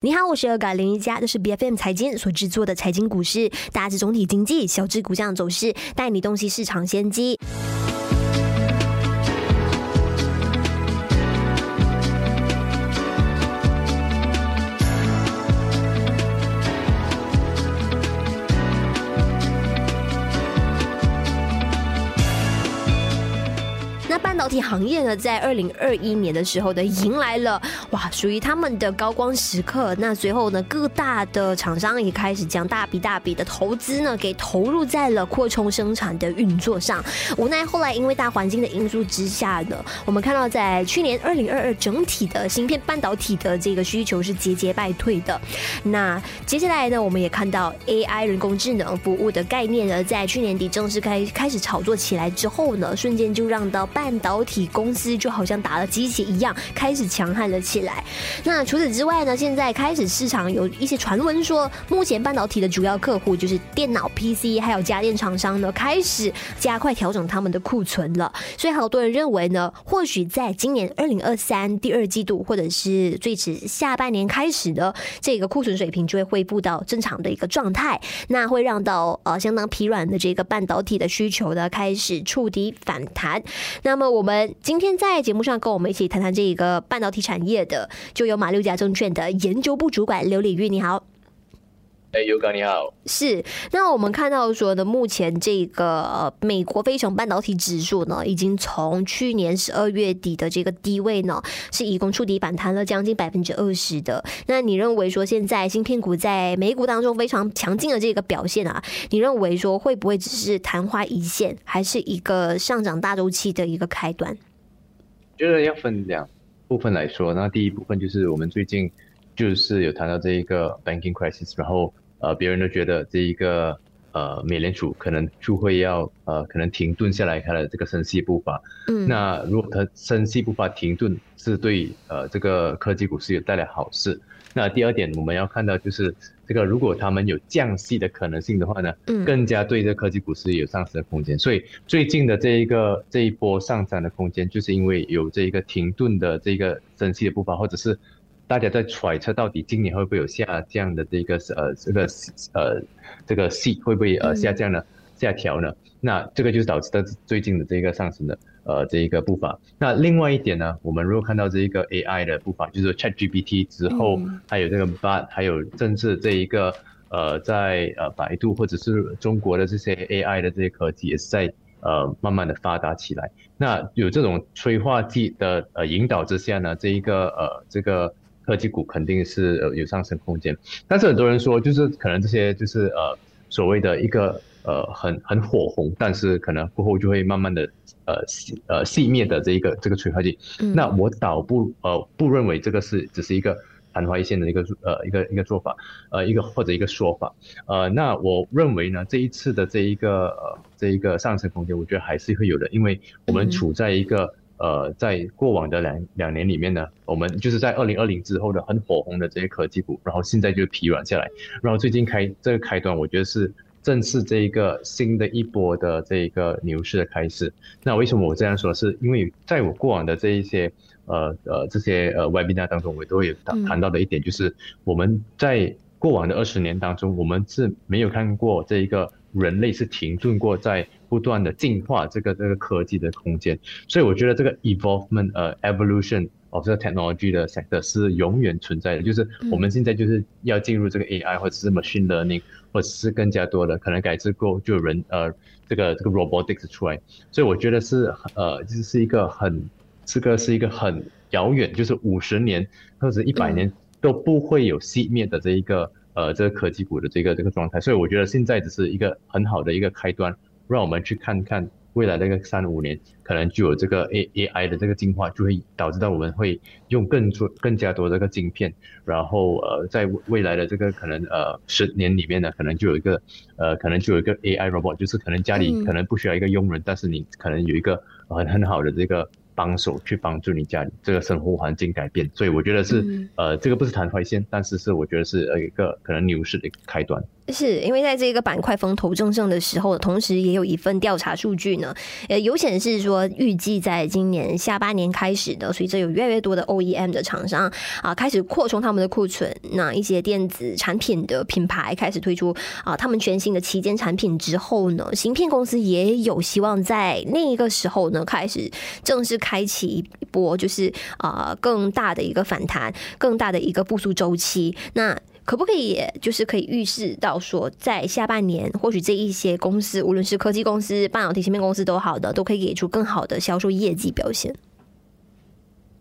你好，我是二改林一佳，这是 B F M 财经所制作的财经股市，大致总体经济、小至股价走势，带你洞悉市场先机。那半导体行业呢，在二零二一年的时候呢，迎来了哇，属于他们的高光时刻。那随后呢，各大的厂商也开始将大笔大笔的投资呢，给投入在了扩充生产的运作上。无奈后来因为大环境的因素之下呢，我们看到在去年二零二二整体的芯片半导体的这个需求是节节败退的。那接下来呢，我们也看到 AI 人工智能服务的概念呢，在去年底正式开开始炒作起来之后呢，瞬间就让到半导体公司就好像打了鸡血一样，开始强悍了起来。那除此之外呢？现在开始市场有一些传闻说，目前半导体的主要客户就是电脑、PC 还有家电厂商呢，开始加快调整他们的库存了。所以好多人认为呢，或许在今年二零二三第二季度，或者是最迟下半年开始的这个库存水平就会恢复到正常的一个状态，那会让到呃相当疲软的这个半导体的需求呢开始触底反弹。那么我们今天在节目上跟我们一起谈谈这一个半导体产业的，就有马六甲证券的研究部主管刘礼玉，你好。哎，尤哥你好。是，那我们看到说呢，目前这个美国飞熊半导体指数呢，已经从去年十二月底的这个低位呢，是一共触底反弹了将近百分之二十的。那你认为说现在芯片股在美股当中非常强劲的这个表现啊，你认为说会不会只是昙花一现，还是一个上涨大周期的一个开端？觉得要分两部分来说，那第一部分就是我们最近。就是有谈到这一个 banking crisis，然后呃，别人都觉得这一个呃，美联储可能就会要呃，可能停顿下来它的这个升息步伐。嗯，那如果它升息步伐停顿，是对呃这个科技股是有带来好事。那第二点我们要看到就是这个，如果他们有降息的可能性的话呢，嗯，更加对这科技股市有上升的空间。所以最近的这一个这一波上涨的空间，就是因为有这一个停顿的这个升息的步伐，或者是。大家在揣测到底今年会不会有下降的这个呃这个呃这个系会不会呃下降呢下调呢？那这个就是导致的最近的这个上升的呃这一个步伐。那另外一点呢，我们如果看到这一个 AI 的步伐，就是 ChatGPT 之后，还有这个 Bard，还有甚至这一个呃在呃百度或者是中国的这些 AI 的这些科技也是在呃慢慢的发达起来。那有这种催化剂的呃引导之下呢，这一个呃这个。科技股肯定是呃有上升空间，但是很多人说，就是可能这些就是呃所谓的一个呃很很火红，但是可能过后就会慢慢的呃熄呃熄灭的这一个这个催化剂。那我倒不呃不认为这个是只是一个昙花一现的一个呃一个一个做法，呃一个或者一个说法。呃，那我认为呢，这一次的这一个呃这一个上升空间，我觉得还是会有的，因为我们处在一个。呃，在过往的两两年里面呢，我们就是在二零二零之后的很火红的这些科技股，然后现在就疲软下来，然后最近开这个开端，我觉得是正是这一个新的一波的这一个牛市的开始。那为什么我这样说？是因为在我过往的这一些呃呃这些呃 webinar 当中，我都有谈谈到的一点，就是我们在过往的二十年当中，我们是没有看过这一个。人类是停顿过，在不断的进化这个这个科技的空间，所以我觉得这个 evolvement 呃 evolution of 这个 technology 的 sector 是永远存在的。就是我们现在就是要进入这个 AI 或者是 machine learning，或者是更加多的可能改制过就有人呃这个这个 robotics 出来，所以我觉得是呃这是一个很这个是一个很遥远，就是五十年或者一百年都不会有熄灭的这一个。呃，这个科技股的这个这个状态，所以我觉得现在只是一个很好的一个开端，让我们去看看未来这个三五年，可能就有这个 A A I 的这个进化，就会导致到我们会用更多更加多这个晶片，然后呃，在未来的这个可能呃十年里面呢，可能就有一个呃，可能就有一个 A I robot，就是可能家里可能不需要一个佣人，但是你可能有一个很很好的这个。帮手去帮助你家里这个生活环境改变，所以我觉得是呃，这个不是昙花一现，但是是我觉得是呃一个可能牛市的开端。是因为在这个板块风头正盛的时候，同时也有一份调查数据呢，呃，有显示说，预计在今年下半年开始的，随着有越来越多的 OEM 的厂商啊开始扩充他们的库存，那一些电子产品的品牌开始推出啊他们全新的旗舰产品之后呢，芯片公司也有希望在那个时候呢开始正式开启一波，就是啊更大的一个反弹，更大的一个复苏周期。那可不可以，就是可以预示到说，在下半年，或许这一些公司，无论是科技公司、半导体芯片公司都好的，都可以给出更好的销售业绩表现。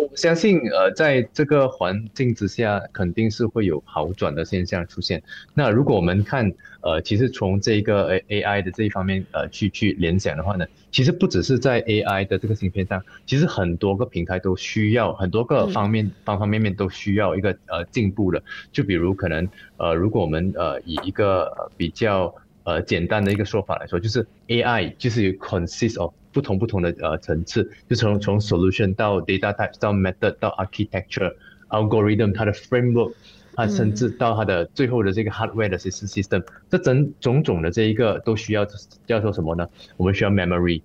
我相信，呃，在这个环境之下，肯定是会有好转的现象出现。那如果我们看，呃，其实从这个 A A I 的这一方面，呃，去去联想的话呢，其实不只是在 A I 的这个芯片上，其实很多个平台都需要，很多个方面方方面面都需要一个呃进步的。就比如可能，呃，如果我们呃以一个比较呃简单的一个说法来说，就是 A I 就是有 consist of 不同不同的呃层次，就从从 solution 到 data types 到 method 到 architecture algorithm 它的 framework，它甚至到它的最后的这个 hardware 的 system system，这整种种的这一个都需要叫做什么呢？我们需要 memory，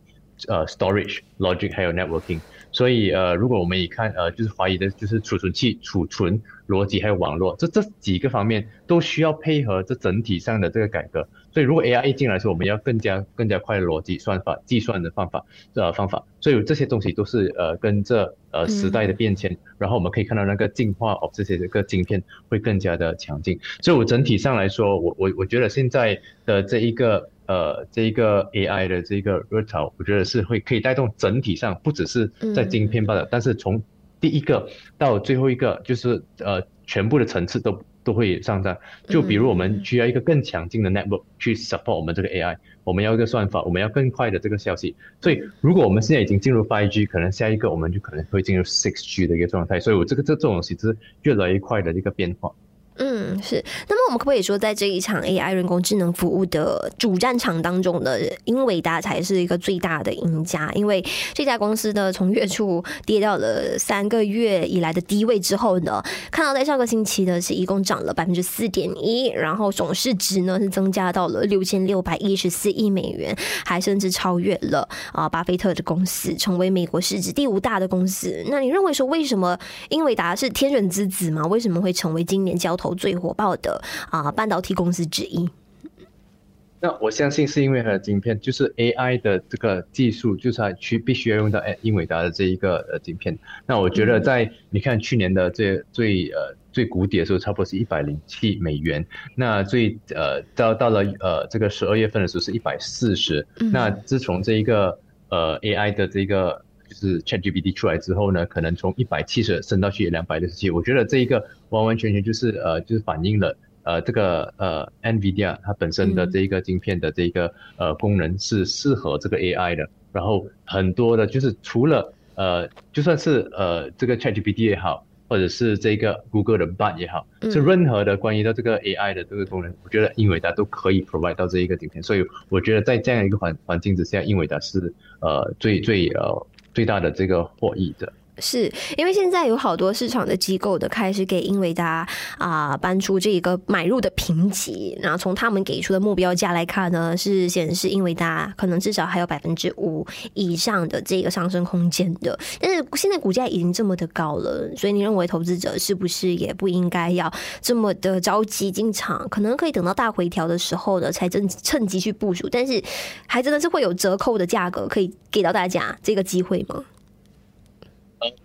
呃 storage logic 还有 networking。所以呃，如果我们一看呃，就是怀疑的就是储存器、储存逻辑还有网络，这这几个方面都需要配合这整体上的这个改革。所以如果 AI 一进来时，我们要更加更加快的逻辑算法、计算的方法呃方法。所以这些东西都是呃跟着呃时代的变迁，然后我们可以看到那个进化哦这些这个晶片会更加的强劲。所以我整体上来说，我我我觉得现在的这一个。呃，这一个 AI 的这个热潮，我觉得是会可以带动整体上，不只是在晶片罢了，但是从第一个到最后一个，就是呃，全部的层次都都会上涨。就比如我们需要一个更强劲的 network 去 support 我们这个 AI，我们要一个算法，我们要更快的这个消息。所以如果我们现在已经进入 5G，可能下一个我们就可能会进入 6G 的一个状态。所以我这个这这种东西是越来越快的一个变化。嗯，是。们可不可以说，在这一场 AI 人工智能服务的主战场当中呢，英伟达才是一个最大的赢家？因为这家公司呢，从月初跌到了三个月以来的低位之后呢，看到在上个星期呢，是一共涨了百分之四点一，然后总市值呢是增加到了六千六百一十四亿美元，还甚至超越了啊巴菲特的公司，成为美国市值第五大的公司。那你认为说，为什么英伟达是天选之子吗？为什么会成为今年交投？最火爆的啊，半导体公司之一。那我相信是因为它的晶片，就是 AI 的这个技术，就是它需必须要用到哎英伟达的这一个呃晶片。那我觉得在你看去年的这最呃最谷底的时候，差不多是一百零七美元。那最呃到到了呃这个十二月份的时候是一百四十。那自从这一个呃 AI 的这个就是 ChatGPT 出来之后呢，可能从一百七十升到去两百六十七。我觉得这一个完完全全就是呃就是反映了呃这个呃 NVIDIA 它本身的这一个晶片的这一个呃功能是适合这个 AI 的。然后很多的就是除了呃就算是呃这个 ChatGPT 也好，或者是这个 Google 的 Bard 也好，是任何的关于到这个 AI 的这个功能，我觉得英伟达都可以 provide 到这一个晶片。所以我觉得在这样一个环环境之下，英伟达是呃最最呃。最大的这个获益的。是因为现在有好多市场的机构的开始给英伟达啊搬出这一个买入的评级，然后从他们给出的目标价来看呢，是显示英伟达可能至少还有百分之五以上的这个上升空间的。但是现在股价已经这么的高了，所以你认为投资者是不是也不应该要这么的着急进场？可能可以等到大回调的时候呢，才正趁机去部署。但是还真的是会有折扣的价格可以给到大家这个机会吗？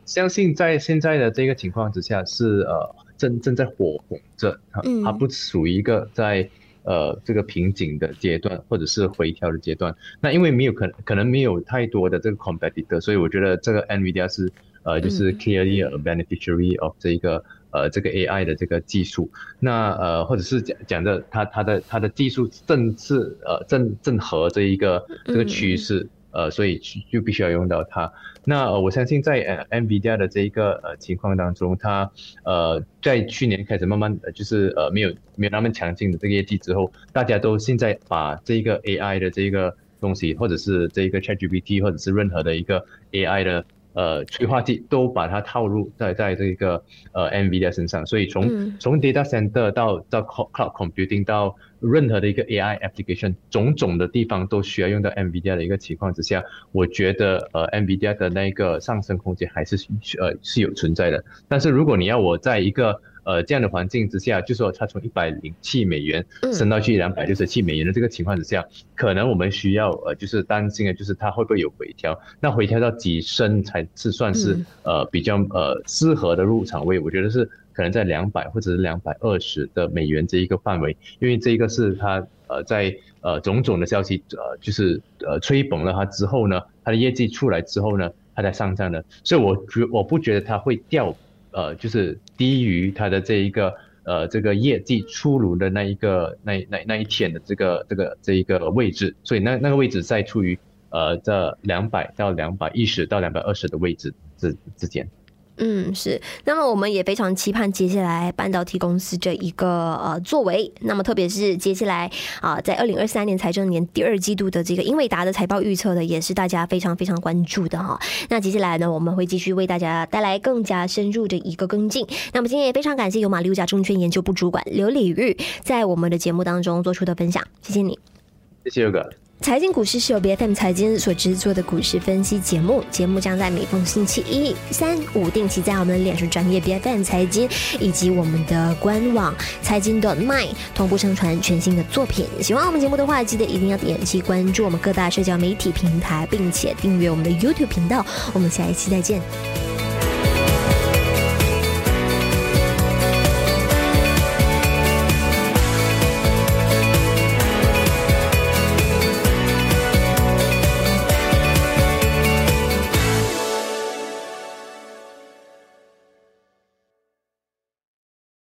相信在现在的这个情况之下，是呃正正在火红着，它它不属于一个在呃这个瓶颈的阶段，或者是回调的阶段。那因为没有可可能没有太多的这个 competitor，所以我觉得这个 Nvidia 是呃就是 clearly a beneficiary of 这一个呃这个 AI 的这个技术。那呃或者是讲讲的它它的它的技术正是呃正正合这一个这个趋势。呃，所以就必须要用到它。那我相信在呃 NVIDIA 的这一个呃情况当中，它呃在去年开始慢慢就是呃没有没有那么强劲的这个业绩之后，大家都现在把这个 AI 的这个东西，或者是这一个 ChatGPT，或者是任何的一个 AI 的呃催化剂都把它套入在在这个呃 NVIDIA 身上，所以从嗯从 data center 到到 cloud cloud computing 到任何的一个 AI application，种种的地方都需要用到 NVIDIA 的一个情况之下，我觉得呃 NVIDIA 的那个上升空间还是呃是有存在的。但是如果你要我在一个呃这样的环境之下，就说它从一百零七美元嗯。升到去两百六十七美元的这个情况之下，可能我们需要呃就是担心的就是它会不会有回调，那回调到几升才是算是嗯。呃比较呃适合的入场位？我觉得是可能在两百或者是两百二十的美元这一个范围，因为这一个是它呃在呃种种的消息呃就是呃吹捧了它之后呢，它的业绩出来之后呢，它才上涨的，所以我觉我不觉得它会掉呃就是低于它的这一个。呃，这个业绩出炉的那一个那那那一天的这个这个这一个位置，所以那那个位置在处于呃这两百到两百一十到两百二十的位置之之间。嗯，是。那么我们也非常期盼接下来半导体公司这一个呃作为。那么特别是接下来啊、在二零二三年财政年第二季度的这个英伟达的财报预测的，也是大家非常非常关注的哈。那接下来呢，我们会继续为大家带来更加深入的一个跟进。那么今天也非常感谢有马六甲证券研究部主管刘礼玉在我们的节目当中做出的分享，谢谢你。谢谢哥。财经股市是由 BFM 财经所制作的股市分析节目，节目将在每逢星期一、三、五定期在我们的脸书专业 BFM 财经以及我们的官网财经 .my 同步上传全新的作品。喜欢我们节目的话，记得一定要点击关注我们各大社交媒体平台，并且订阅我们的 YouTube 频道。我们下一期再见。